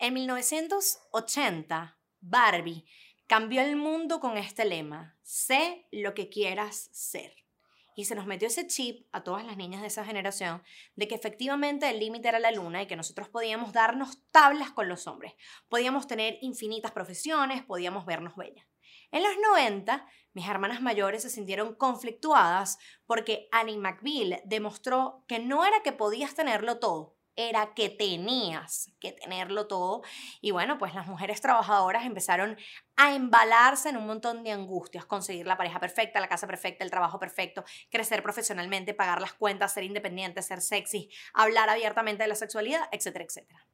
En 1980, Barbie cambió el mundo con este lema, sé lo que quieras ser. Y se nos metió ese chip a todas las niñas de esa generación de que efectivamente el límite era la luna y que nosotros podíamos darnos tablas con los hombres. Podíamos tener infinitas profesiones, podíamos vernos bellas. En los 90, mis hermanas mayores se sintieron conflictuadas porque Annie McBeal demostró que no era que podías tenerlo todo, era que tenías que tenerlo todo. Y bueno, pues las mujeres trabajadoras empezaron a embalarse en un montón de angustias, conseguir la pareja perfecta, la casa perfecta, el trabajo perfecto, crecer profesionalmente, pagar las cuentas, ser independiente, ser sexy, hablar abiertamente de la sexualidad, etcétera, etcétera.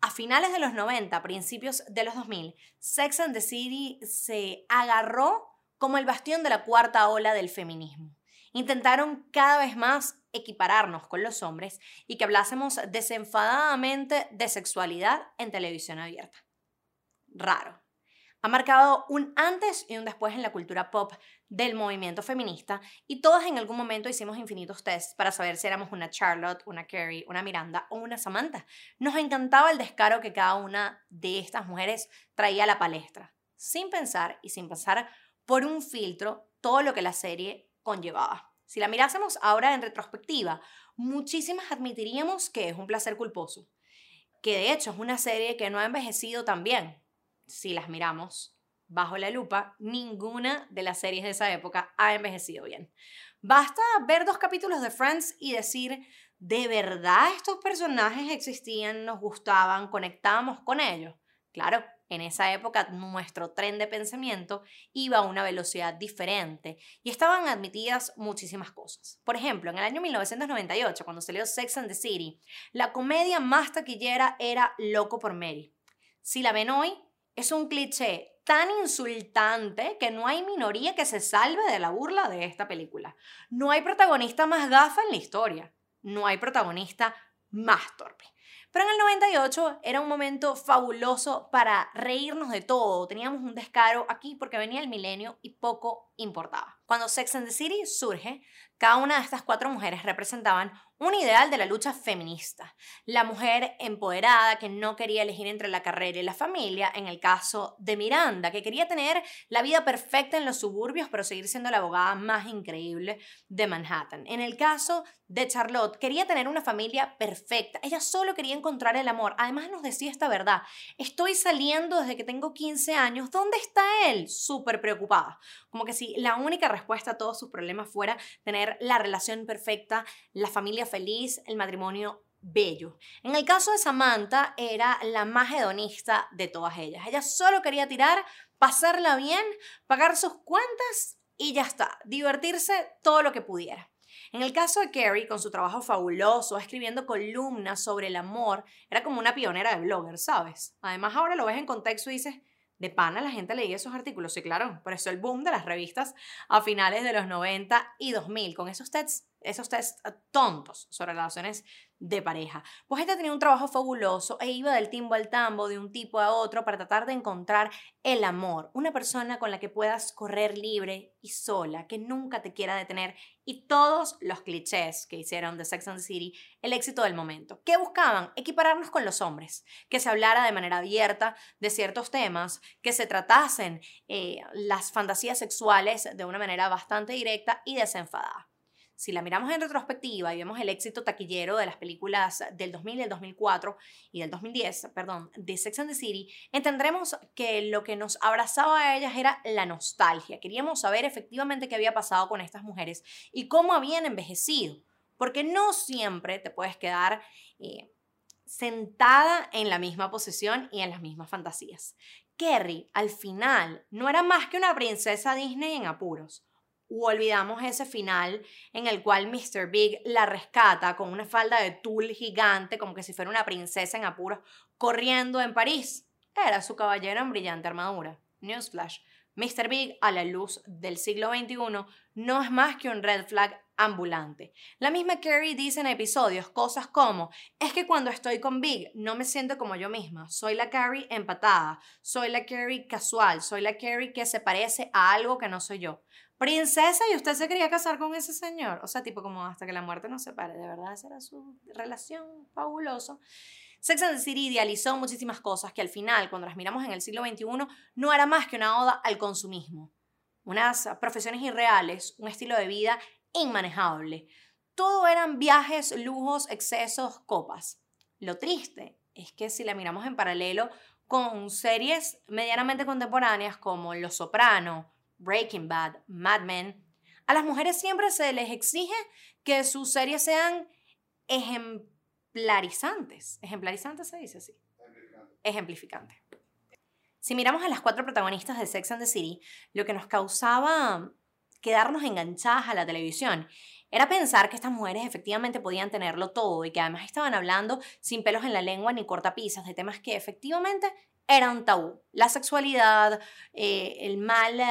A finales de los 90, principios de los 2000, Sex and the City se agarró como el bastión de la cuarta ola del feminismo. Intentaron cada vez más equipararnos con los hombres y que hablásemos desenfadadamente de sexualidad en televisión abierta. Raro. Ha marcado un antes y un después en la cultura pop del movimiento feminista y todas en algún momento hicimos infinitos tests para saber si éramos una Charlotte, una Carrie, una Miranda o una Samantha. Nos encantaba el descaro que cada una de estas mujeres traía a la palestra, sin pensar y sin pasar por un filtro todo lo que la serie conllevaba. Si la mirásemos ahora en retrospectiva, muchísimas admitiríamos que es un placer culposo, que de hecho es una serie que no ha envejecido tan bien, si las miramos bajo la lupa, ninguna de las series de esa época ha envejecido bien. Basta ver dos capítulos de Friends y decir, ¿de verdad estos personajes existían, nos gustaban, conectábamos con ellos? Claro, en esa época nuestro tren de pensamiento iba a una velocidad diferente y estaban admitidas muchísimas cosas. Por ejemplo, en el año 1998, cuando salió Sex and the City, la comedia más taquillera era Loco por Mary. Si la ven hoy, es un cliché tan insultante que no hay minoría que se salve de la burla de esta película. No hay protagonista más gafa en la historia. No hay protagonista más torpe. Pero en el 98 era un momento fabuloso para reírnos de todo. Teníamos un descaro aquí porque venía el milenio y poco importaba. Cuando Sex and the City surge, cada una de estas cuatro mujeres representaban un ideal de la lucha feminista. La mujer empoderada que no quería elegir entre la carrera y la familia, en el caso de Miranda, que quería tener la vida perfecta en los suburbios pero seguir siendo la abogada más increíble de Manhattan. En el caso de Charlotte, quería tener una familia perfecta. Ella solo quería encontrar el amor. Además nos decía esta verdad. Estoy saliendo desde que tengo 15 años. ¿Dónde está él? Súper preocupada. Como que si la única respuesta a todos sus problemas fuera tener la relación perfecta, la familia feliz, el matrimonio bello. En el caso de Samantha, era la más hedonista de todas ellas. Ella solo quería tirar, pasarla bien, pagar sus cuentas y ya está, divertirse todo lo que pudiera. En el caso de Carrie, con su trabajo fabuloso, escribiendo columnas sobre el amor, era como una pionera de blogger, ¿sabes? Además, ahora lo ves en contexto y dices, de pana la gente leía esos artículos, sí, claro, por eso el boom de las revistas a finales de los 90 y 2000, con esos tests esos test eh, tontos sobre relaciones de pareja. Pues ella tenía un trabajo fabuloso e iba del timbo al tambo, de un tipo a otro, para tratar de encontrar el amor, una persona con la que puedas correr libre y sola, que nunca te quiera detener, y todos los clichés que hicieron de Sex and the City el éxito del momento. ¿Qué buscaban? Equipararnos con los hombres, que se hablara de manera abierta de ciertos temas, que se tratasen eh, las fantasías sexuales de una manera bastante directa y desenfadada si la miramos en retrospectiva y vemos el éxito taquillero de las películas del 2000 y del 2004 y del 2010, perdón, de Sex and the City, entenderemos que lo que nos abrazaba a ellas era la nostalgia. Queríamos saber efectivamente qué había pasado con estas mujeres y cómo habían envejecido, porque no siempre te puedes quedar... Eh, sentada en la misma posición y en las mismas fantasías. Kerry, al final, no era más que una princesa Disney en apuros o olvidamos ese final en el cual Mr. Big la rescata con una falda de tul gigante, como que si fuera una princesa en apuros, corriendo en París. Era su caballero en brillante armadura. Newsflash. Mr. Big, a la luz del siglo XXI, no es más que un red flag ambulante. La misma Carrie dice en episodios cosas como, es que cuando estoy con Big no me siento como yo misma, soy la Carrie empatada, soy la Carrie casual, soy la Carrie que se parece a algo que no soy yo princesa y usted se quería casar con ese señor. O sea, tipo como hasta que la muerte nos separe. De verdad, esa era su relación fabuloso. Sex and the City idealizó muchísimas cosas que al final, cuando las miramos en el siglo XXI, no era más que una oda al consumismo. Unas profesiones irreales, un estilo de vida inmanejable. Todo eran viajes, lujos, excesos, copas. Lo triste es que si la miramos en paralelo con series medianamente contemporáneas como Los Soprano, Breaking Bad, Mad Men, a las mujeres siempre se les exige que sus series sean ejemplarizantes. Ejemplarizantes se dice así. Ejemplificante. Si miramos a las cuatro protagonistas de Sex and the City, lo que nos causaba quedarnos enganchadas a la televisión era pensar que estas mujeres efectivamente podían tenerlo todo y que además estaban hablando sin pelos en la lengua ni cortapisas de temas que efectivamente eran tabú. La sexualidad, eh, el mal eh,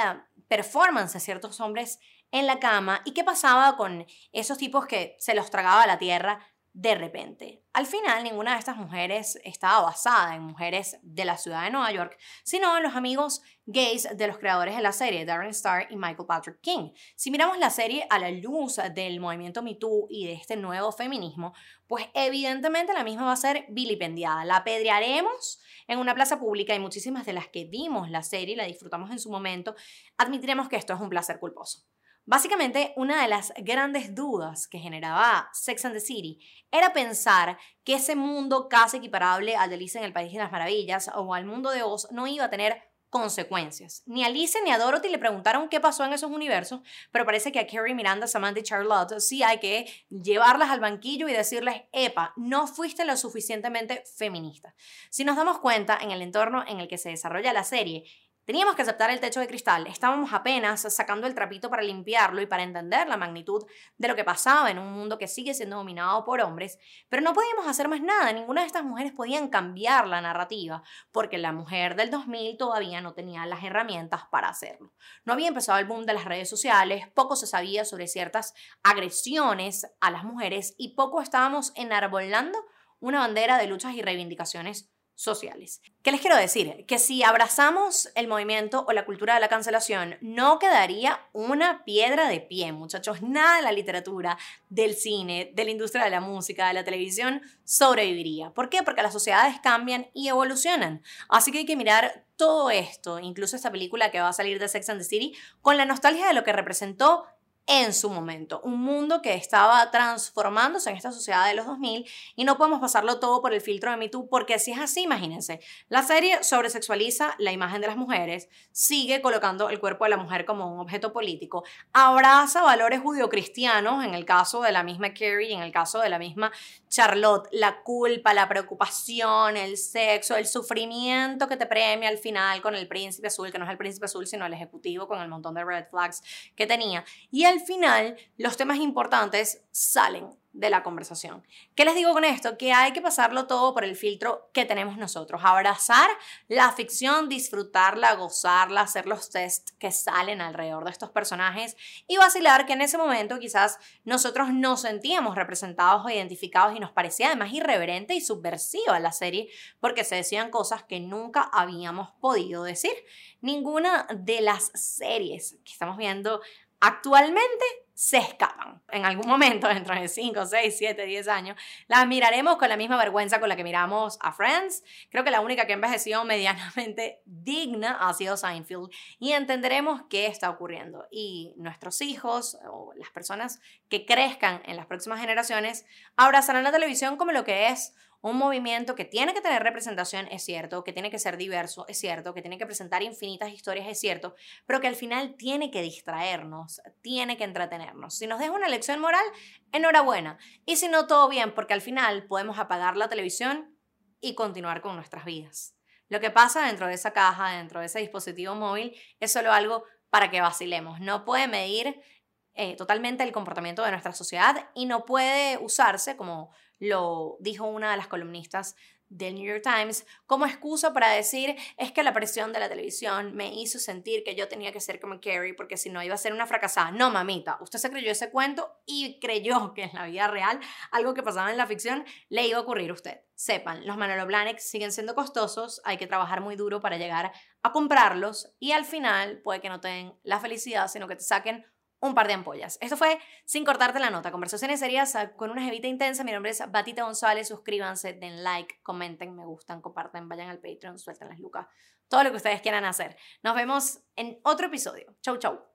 performance de ciertos hombres en la cama y qué pasaba con esos tipos que se los tragaba la tierra de repente. Al final, ninguna de estas mujeres estaba basada en mujeres de la ciudad de Nueva York, sino en los amigos gays de los creadores de la serie, Darren Star y Michael Patrick King. Si miramos la serie a la luz del movimiento Me Too y de este nuevo feminismo, pues evidentemente la misma va a ser vilipendiada. La apedrearemos en una plaza pública y muchísimas de las que vimos la serie y la disfrutamos en su momento, admitiremos que esto es un placer culposo. Básicamente, una de las grandes dudas que generaba Sex and the City era pensar que ese mundo casi equiparable al de Alice en el País de las Maravillas o al mundo de Oz no iba a tener consecuencias. Ni a Alice ni a Dorothy le preguntaron qué pasó en esos universos, pero parece que a Carrie, Miranda, Samantha y Charlotte sí hay que llevarlas al banquillo y decirles, epa, no fuiste lo suficientemente feminista. Si nos damos cuenta, en el entorno en el que se desarrolla la serie, Teníamos que aceptar el techo de cristal, estábamos apenas sacando el trapito para limpiarlo y para entender la magnitud de lo que pasaba en un mundo que sigue siendo dominado por hombres, pero no podíamos hacer más nada, ninguna de estas mujeres podían cambiar la narrativa, porque la mujer del 2000 todavía no tenía las herramientas para hacerlo. No había empezado el boom de las redes sociales, poco se sabía sobre ciertas agresiones a las mujeres y poco estábamos enarbolando una bandera de luchas y reivindicaciones sociales. ¿Qué les quiero decir? Que si abrazamos el movimiento o la cultura de la cancelación, no quedaría una piedra de pie, muchachos. Nada de la literatura, del cine, de la industria de la música, de la televisión sobreviviría. ¿Por qué? Porque las sociedades cambian y evolucionan. Así que hay que mirar todo esto, incluso esta película que va a salir de Sex and the City, con la nostalgia de lo que representó en su momento. Un mundo que estaba transformándose en esta sociedad de los 2000 y no podemos pasarlo todo por el filtro de MeToo porque si es así, imagínense, la serie sobresexualiza la imagen de las mujeres, sigue colocando el cuerpo de la mujer como un objeto político, abraza valores judio-cristianos en el caso de la misma Carrie en el caso de la misma Charlotte, la culpa, la preocupación, el sexo, el sufrimiento que te premia al final con el príncipe azul, que no es el príncipe azul, sino el ejecutivo con el montón de red flags que tenía. Y el final los temas importantes salen de la conversación. ¿Qué les digo con esto? Que hay que pasarlo todo por el filtro que tenemos nosotros. Abrazar la ficción, disfrutarla, gozarla, hacer los tests que salen alrededor de estos personajes y vacilar que en ese momento quizás nosotros nos sentíamos representados o identificados y nos parecía además irreverente y subversiva la serie porque se decían cosas que nunca habíamos podido decir. Ninguna de las series que estamos viendo actualmente se escapan. En algún momento, dentro de 5, 6, 7, 10 años, las miraremos con la misma vergüenza con la que miramos a Friends. Creo que la única que ha envejecido medianamente digna ha sido Seinfeld y entenderemos qué está ocurriendo. Y nuestros hijos o las personas que crezcan en las próximas generaciones abrazarán la televisión como lo que es un movimiento que tiene que tener representación, es cierto, que tiene que ser diverso, es cierto, que tiene que presentar infinitas historias, es cierto, pero que al final tiene que distraernos, tiene que entretenernos. Si nos deja una lección moral, enhorabuena. Y si no, todo bien, porque al final podemos apagar la televisión y continuar con nuestras vidas. Lo que pasa dentro de esa caja, dentro de ese dispositivo móvil, es solo algo para que vacilemos. No puede medir eh, totalmente el comportamiento de nuestra sociedad y no puede usarse como lo dijo una de las columnistas del New York Times como excusa para decir es que la presión de la televisión me hizo sentir que yo tenía que ser como Carrie porque si no iba a ser una fracasada. No, mamita, usted se creyó ese cuento y creyó que en la vida real algo que pasaba en la ficción le iba a ocurrir a usted. Sepan, los Manolo Blahnik siguen siendo costosos, hay que trabajar muy duro para llegar a comprarlos y al final puede que no te den la felicidad, sino que te saquen un par de ampollas. Esto fue Sin Cortarte la Nota. Conversaciones serias con una jevita intensa. Mi nombre es Batita González. Suscríbanse, den like, comenten, me gustan, compartan, vayan al Patreon, suelten las lucas. Todo lo que ustedes quieran hacer. Nos vemos en otro episodio. Chau, chau.